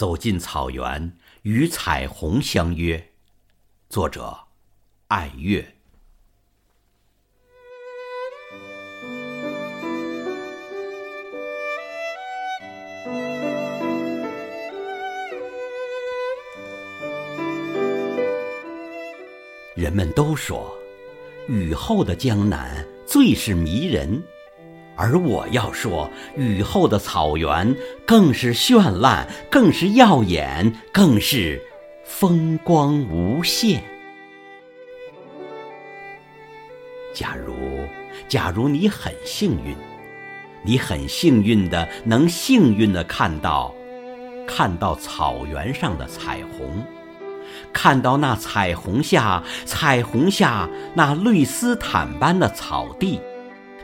走进草原，与彩虹相约。作者：爱月。人们都说，雨后的江南最是迷人。而我要说，雨后的草原更是绚烂，更是耀眼，更是风光无限。假如，假如你很幸运，你很幸运的能幸运的看到，看到草原上的彩虹，看到那彩虹下，彩虹下那绿丝毯般的草地。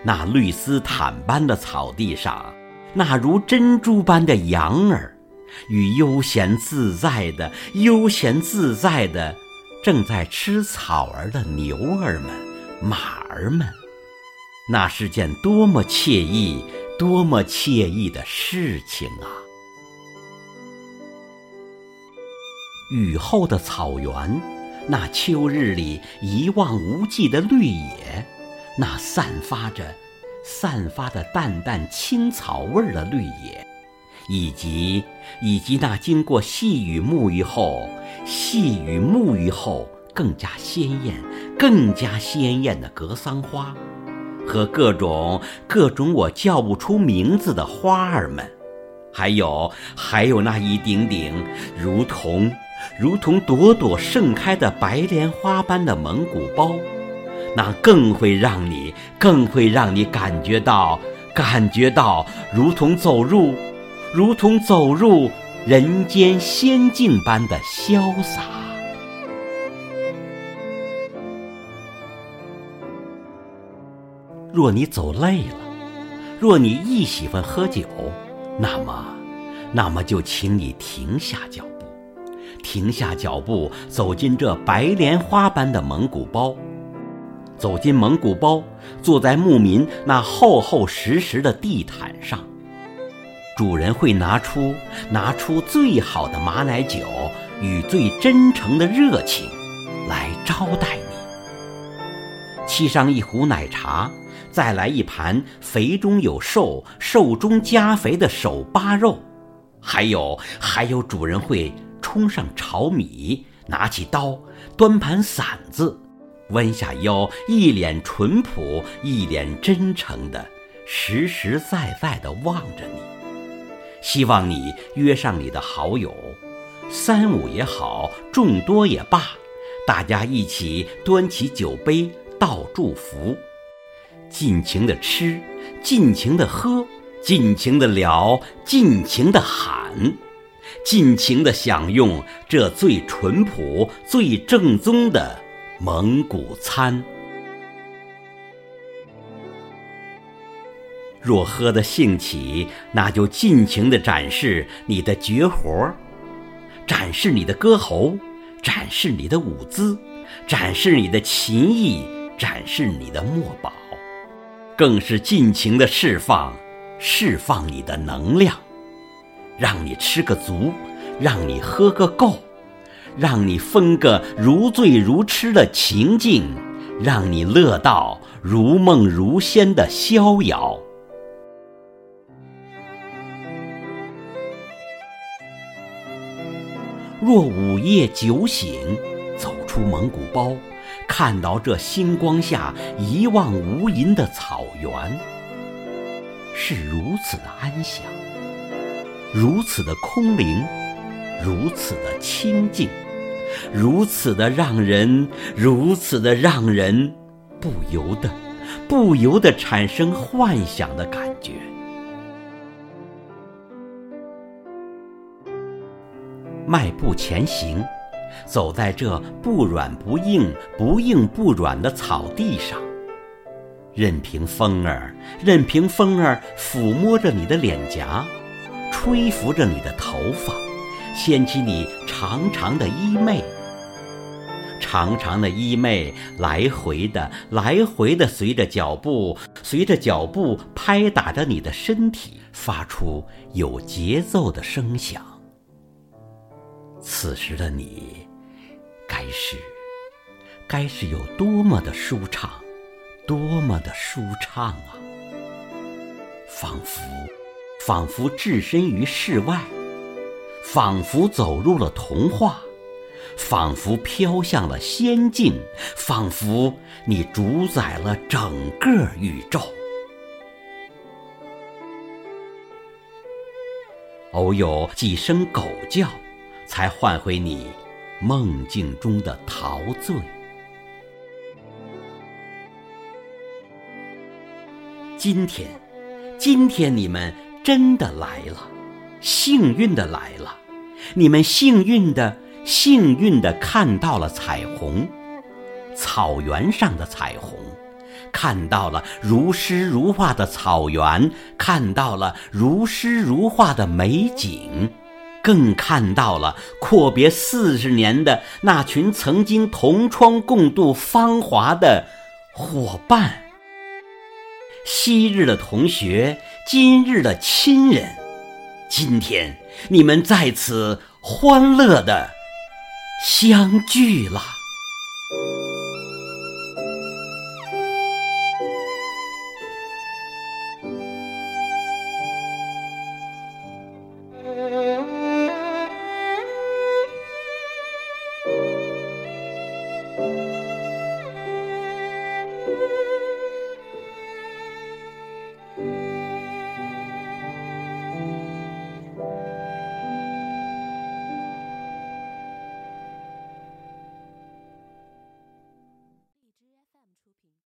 那绿丝毯般的草地上，那如珍珠般的羊儿，与悠闲自在的、悠闲自在的正在吃草儿的牛儿们、马儿们，那是件多么惬意、多么惬意的事情啊！雨后的草原，那秋日里一望无际的绿野。那散发着、散发的淡淡青草味儿的绿野，以及以及那经过细雨沐浴后、细雨沐浴后更加鲜艳、更加鲜艳的格桑花，和各种各种我叫不出名字的花儿们，还有还有那一顶顶如同如同朵朵盛开的白莲花般的蒙古包。那更会让你，更会让你感觉到，感觉到如同走入，如同走入人间仙境般的潇洒。若你走累了，若你亦喜欢喝酒，那么，那么就请你停下脚步，停下脚步，走进这白莲花般的蒙古包。走进蒙古包，坐在牧民那厚厚实实的地毯上，主人会拿出拿出最好的马奶酒与最真诚的热情来招待你。沏上一壶奶茶，再来一盘肥中有瘦、瘦中加肥的手扒肉，还有还有，主人会冲上炒米，拿起刀，端盘馓子。弯下腰，一脸淳朴，一脸真诚的，实实在在的望着你，希望你约上你的好友，三五也好，众多也罢，大家一起端起酒杯道祝福，尽情的吃，尽情的喝，尽情的聊，尽情的喊，尽情的享用这最淳朴、最正宗的。蒙古餐，若喝得兴起，那就尽情的展示你的绝活展示你的歌喉，展示你的舞姿，展示你的琴艺，展示你的墨宝，更是尽情的释放，释放你的能量，让你吃个足，让你喝个够。让你分个如醉如痴的情境，让你乐到如梦如仙的逍遥。若午夜酒醒，走出蒙古包，看到这星光下一望无垠的草原，是如此的安详，如此的空灵，如此的清静。如此的让人，如此的让人不由得、不由得产生幻想的感觉。迈步前行，走在这不软不硬、不硬不软的草地上，任凭风儿，任凭风儿抚摸着你的脸颊，吹拂着你的头发。掀起你长长的衣袂，长长的衣袂来回的、来回的随着脚步，随着脚步拍打着你的身体，发出有节奏的声响。此时的你，该是，该是有多么的舒畅，多么的舒畅啊！仿佛，仿佛置身于世外，仿佛走入了童话，仿佛飘向了仙境，仿佛你主宰了整个宇宙。偶有几声狗叫，才唤回你梦境中的陶醉。今天，今天你们真的来了，幸运的来了，你们幸运的，幸运的看到了彩虹，草原上的彩虹。看到了如诗如画的草原，看到了如诗如画的美景，更看到了阔别四十年的那群曾经同窗共度芳华的伙伴。昔日的同学，今日的亲人，今天，你们在此欢乐地相聚了。